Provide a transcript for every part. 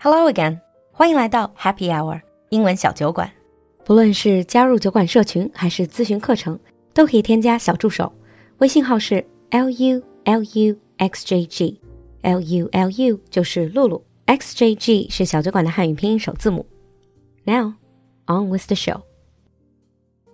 Hello again，欢迎来到 Happy Hour 英文小酒馆。不论是加入酒馆社群还是咨询课程，都可以添加小助手，微信号是 l u l u x j g，l u l u 就是露露，x j g 是小酒馆的汉语拼音首字母。Now on with the show.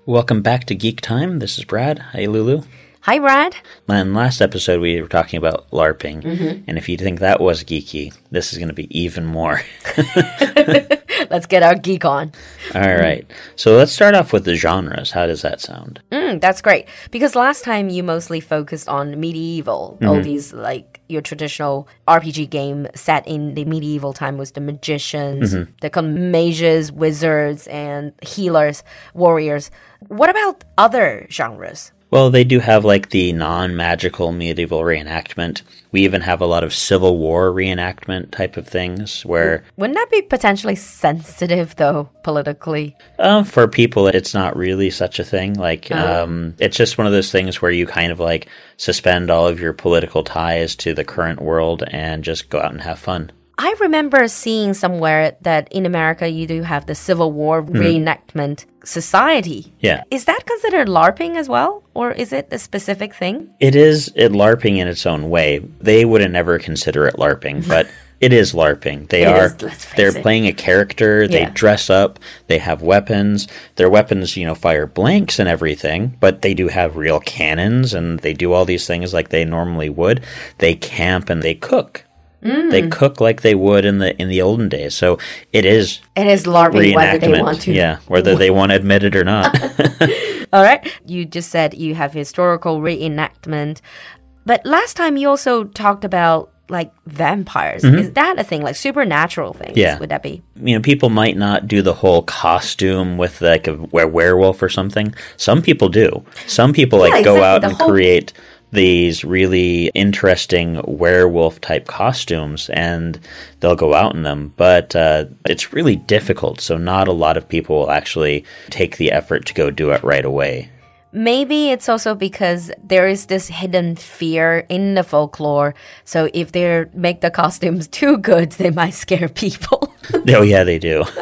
Welcome back to Geek Time. This is Brad. Hey, Lulu. Hi, Brad. And last episode, we were talking about LARPing. Mm-hmm. And if you think that was geeky, this is going to be even more. Let's get our geek on. All right. So let's start off with the genres. How does that sound? Mm, that's great because last time you mostly focused on medieval, all mm-hmm. these like your traditional RPG game set in the medieval time was the magicians, mm-hmm. the kind of mages, wizards, and healers, warriors. What about other genres? Well, they do have like the non magical medieval reenactment. We even have a lot of Civil War reenactment type of things where, Wouldn't that be potentially sensitive though, politically? uh, for people, it's not really such a thing. Like, um, it's just one of those things where you kind of like suspend all of your political ties to the current world and just go out and have fun. I remember seeing somewhere that in America you do have the Civil War mm-hmm. reenactment society. Yeah. Is that considered LARPing as well? Or is it a specific thing? It is it LARPing in its own way. They wouldn't never consider it LARPing, but it is LARPing. They It are is, they're it. playing a character, they Yeah. dress up, they have weapons. Their weapons, you know, fire blanks and everything, but they do have real cannons and they do all these things like they normally would. They camp and they cook. Mm. They cook like they would in the in the olden days. So it is It is LARPing whether they want to. Yeah, whether they want to admit it or not. All right. You just said you have historical reenactment. But last time you also talked about like vampires. Is that a thing? Like supernatural things? Yeah. Would that be? you know, people might not do the whole costume with like a were- werewolf or something. Some people do. Some people like Yeah, go exactly. out The and create these really interesting werewolf type costumes and they'll go out in them but uh, it's really difficult so not a lot of people will actually take the effort to go do it right away Maybe it's also because there is this hidden fear in the folklore. So if they make the costumes too good, they might scare people. oh yeah they do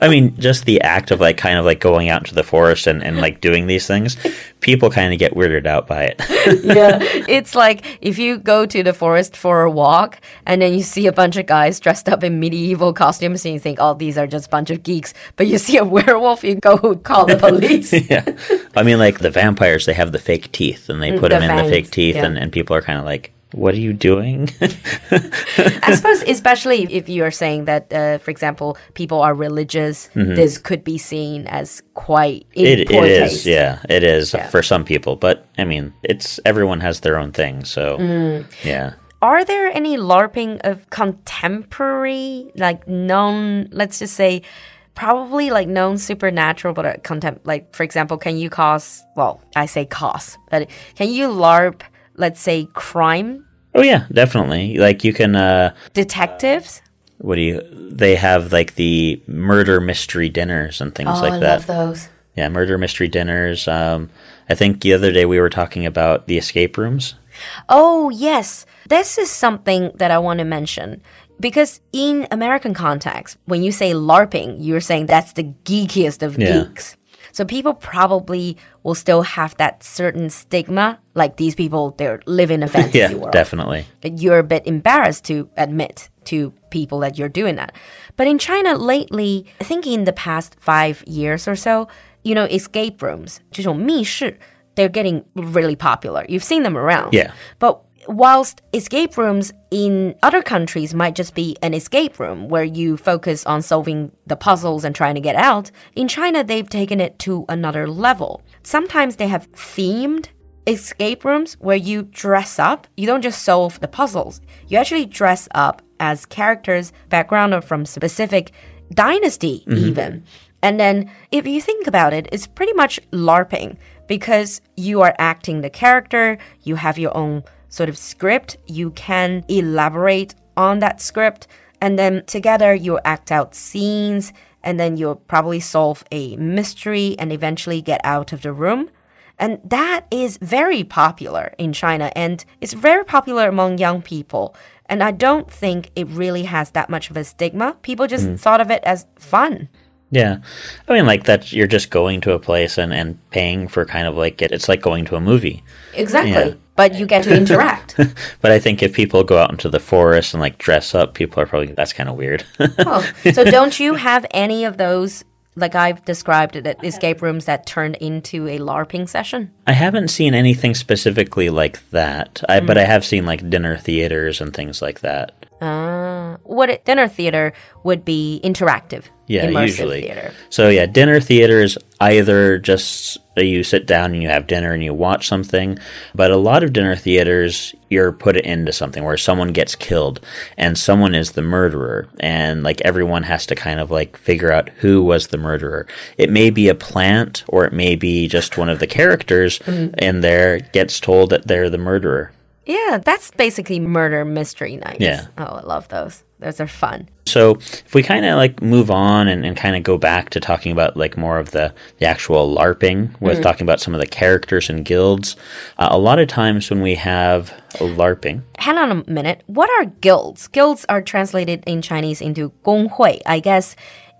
i mean just the act of like kind of like going out into the forest and, and like doing these things people kind of get weirded out by it yeah. It's like if you go to the forest for a walk and then you see a bunch of guys dressed up in medieval costumes and you think, oh, these are just a bunch of geeks. But you see a werewolf, you go call the police. yeah. I mean, like the vampires, they have the fake teeth and they mm, put the them in the fake teeth, yeah. and, and people are kind of like, what are you doing? I suppose, especially if you are saying that, uh, for example, people are religious, this could be seen as quite Mm-hmm. it, it is, yeah, it is Yeah. for some people. But I mean, it's everyone has their own thing. So, Mm. yeah. Are there any LARPing of contemporary, like known, let's just say, probably like known supernatural, but uh, contem- like, for example, can you cause, well, I say cause, but can you LARP, let's say, crime Oh, yeah, definitely. Like you can, uh, detectives? what do you, they have like the murder mystery dinners and things Oh, like I that. love those. Yeah, murder mystery dinners. Um, I think the other day we were talking about the escape rooms. Oh, yes. This is something that I want to mention. Because in American context, when you say LARPing, you're saying that's the geekiest of Yeah. geeks. So people probably will still have that certain stigma, like these people, they're living a fantasy Yeah, world. definitely. That you're a bit embarrassed to admit to people that you're doing that. But in China lately, I think in the past five years or so, you know, escape rooms, 这种密室, they're getting really popular. You've seen them around. Yeah. But whilst escape rooms in other countries might just be an escape room where you focus on solving the puzzles and trying to get out, in China they've taken it to another level. Sometimes they have themed escape rooms where you dress up. You don't just solve the puzzles. You actually dress up as characters, background from specific dynasty mm-hmm. even. And then if you think about it, it's pretty much LARPing because you are acting the character, you have your own sort of script, you can elaborate on that script, and then together you act out scenes, and then you'll probably solve a mystery and eventually get out of the room. And that is very popular in China and it's very popular among young people. And I don't think it really has that much of a stigma. People just mm. thought of it as fun. Yeah. I mean, like that, you're just going to a place and, and paying for kind of like it. It's like going to a movie. Exactly. Yeah. But you get to interact. But I think if people go out into the forest and like dress up, people are probably, that's kind of weird. oh, so don't you have any of those, like I've described it, escape rooms that turned into a LARPing session? I haven't seen anything specifically like that, I, but mm. I have seen like dinner theaters and things like that. Uh, what a dinner theater would be interactive. Yeah, immersive usually. theater. So yeah, dinner theaters either just you sit down and you have dinner and you watch something, but a lot of dinner theaters you're put into something where someone gets killed and someone is the murderer and like everyone has to kind of like figure out who was the murderer. It may be a plant or it may be just one of the characters in there gets told that they're the murderer. Yeah, that's basically murder mystery nights. Yeah. Oh, I love those. Those are fun. So if we kind of like move on and, and kind of go back to talking about like more of the, the actual LARPing with talking about some of the characters and guilds, uh, a lot of times when we have a LARPing, Hang on a minute. What are guilds? Guilds are translated in Chinese into 公会. I guess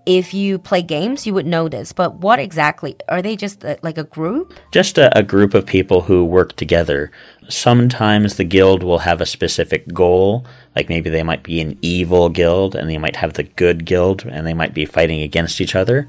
if you play games, you would know this. But what exactly? Are they just uh, like a group? just a, a group of people who work together. Sometimes the guild will have a specific goal, like maybe they might be an evil guild and they might have the good guild and they might be fighting against each other.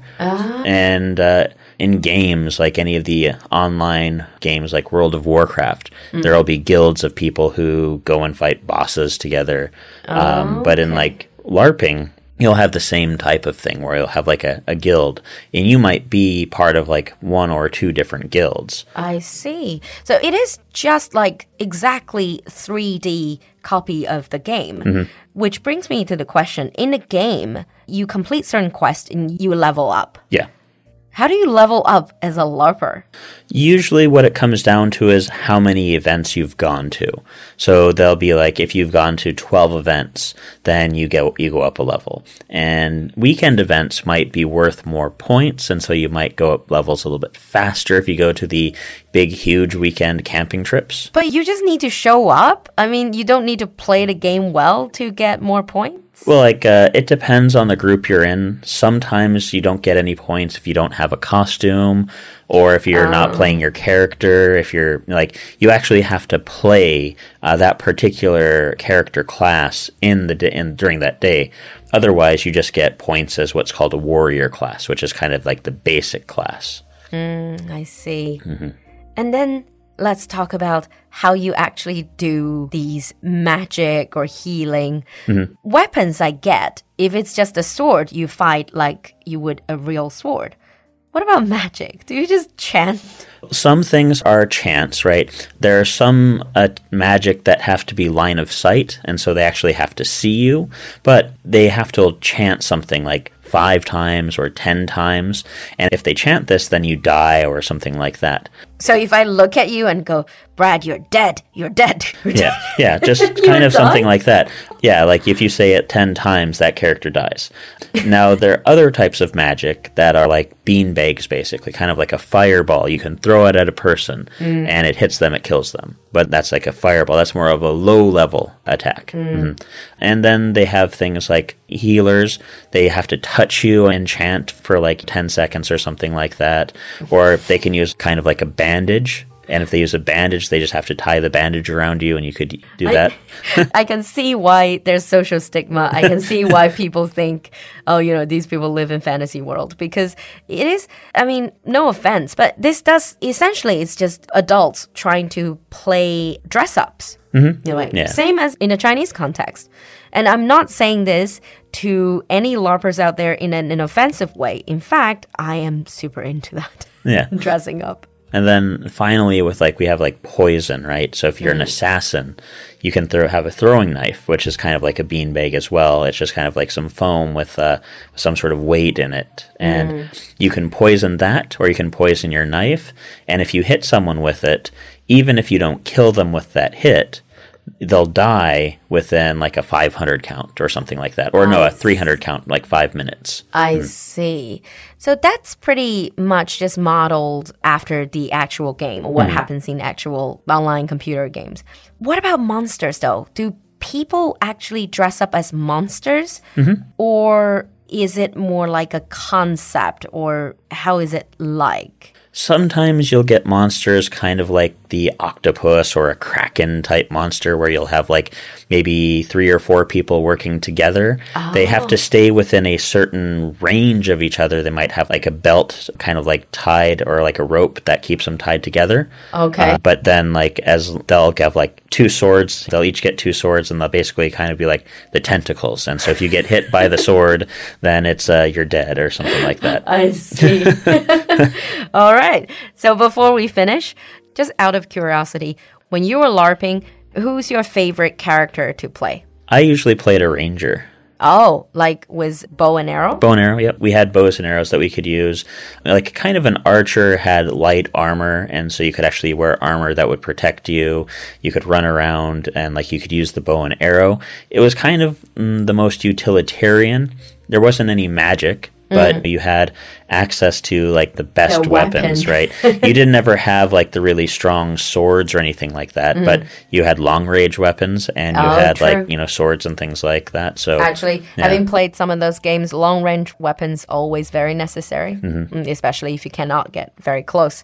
And uh, in games, like any of the online games like World of Warcraft, there will be guilds of people who go and fight bosses together. um, but in like LARPing, you'll have the same type of thing where you'll have like a, a guild and you might be part of like one or two different guilds. I see. So it is just like exactly 3D copy of the game. Mm-hmm. Which brings me to the question in a game, you complete certain quests and you level up. Yeah. How do you level up as a LARPer? Usually, what it comes down to is how many events you've gone to. So they'll be like, if you've gone to twelve events, then you go you go up a level. And weekend events might be worth more points, and so you might go up levels a little bit faster if you go to the big, huge weekend camping trips. But you just need to show up. I mean, you don't need to play the game well to get more points. Well, like uh, it depends on the group you're in. Sometimes you don't get any points if you don't have a costume, or if you're not playing your character. If you're like you actually have to play uh, that particular character class in the in during that day. Otherwise, you just get points as what's called a warrior class, which is kind of like the basic class. I see. And then let's talk about how you actually do these magic or healing. Weapons, I get. If it's just a sword, you fight like you would a real sword. What about magic? Do you just chant? some things are chants, right? There are some uh, magic that have to be line of sight, and so they actually have to see you, but they have to chant something like five times or ten times, and if they chant this, then you die or something like that. So if I look at you and go, Brad, you're dead, you're dead. you're dead." Yeah, yeah, just kind of die? something like that. Yeah, like if you say it 10 times, that character dies. now, there are other types of magic that are like bean bags, basically, kind of like a fireball. You can throw it at a person and it hits them, it kills them. But that's like a fireball. That's more of a low level attack. Mhm. And then they have things like healers. They have to touch you and chant for like 10 seconds or something like that. Or they can use kind of like a bandage. And if they use a bandage, they just have to tie the bandage around you, and you could do that. I can see why there's social stigma. I can see why people think, oh, you know, these people live in fantasy world because it is. I mean, no offense, but this does essentially it's just adults trying to play dress ups. Mm-hmm. You know, like, Yeah. Same as in a Chinese context. And I'm not saying this to any LARPers out there in an, an offensive way. In fact, I am super into that. Yeah. Dressing up. And then finally, with like we have like poison, right? So if you're an assassin, you can throw have a throwing knife, which is kind of like a beanbag as well. It's just kind of like some foam with uh, some sort of weight in it, and you can poison that, or you can poison your knife. And if you hit someone with it, even if you don't kill them with that hit, they'll die within like a 500 count or something like that. Or no, a 300 count, like five minutes. I hmm. see. So that's pretty much just modeled after the actual game, what hmm. happens in actual online computer games. What about monsters though? Do people actually dress up as monsters? Mm-hmm. Or is it more like a concept or how is it like? Sometimes you'll get monsters kind of like the octopus or a kraken type monster where you'll have like maybe three or four people working together. They have to stay within a certain range of each other. They might have like a belt kind of like tied or like a rope that keeps them tied together. Okay. Uh, but then like as they'll have like two swords, they'll each get two swords and they'll basically kind of be like the tentacles. And so if you get hit by the sword, then it's uh, you're dead or something like that. I see. All right. So before we finish, just out of curiosity, when you were LARPing, who's your favorite character to play? I usually played a ranger. Oh, like with bow and arrow? Bow and arrow, yep. We had bows and arrows that we could use. Like kind of an archer had light armor, and so you could actually wear armor that would protect you. You could run around, and like you could use the bow and arrow. It was kind of mm, the most utilitarian. There wasn't any magic, but mm-hmm. you had access to like the best The weapons, weapon. right? you didn't ever have like the really strong swords or anything like that, mm-hmm. but you had long range weapons and you Oh, had true. like, you know, swords and things like that. So Actually, having played some of those games, long range weapons always very necessary, mm-hmm. Mm, especially if you cannot get very close.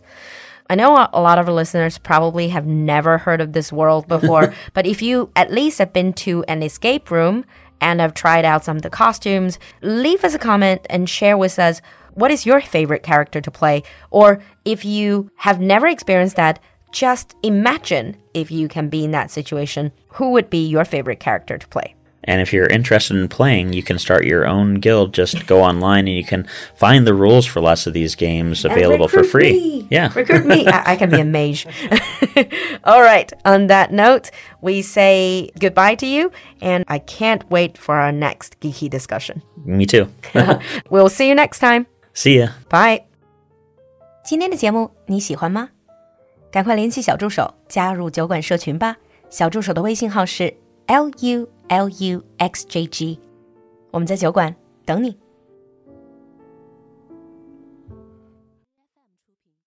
I know a a lot of our listeners probably have never heard of this world before, but if you at least have been to an escape room and have tried out some of the costumes, leave us a comment and share with us what is your favorite character to play. Or if you have never experienced that, just imagine if you can be in that situation, who would be your favorite character to play? And if you're interested in playing, you can start your own guild. Just go online and you can find the rules for lots of these games available for recruit free. me. Yeah. Recruit me. I, I can be a mage. All right. On that note, we say goodbye to you, and I can't wait for our next geeky discussion. Me too. We'll see you next time. See ya. Bye. 今天的节目你喜欢吗？赶快联系小助手加入酒馆社群吧。小助手的微信号是 l u l u x j g，我们在酒馆等你。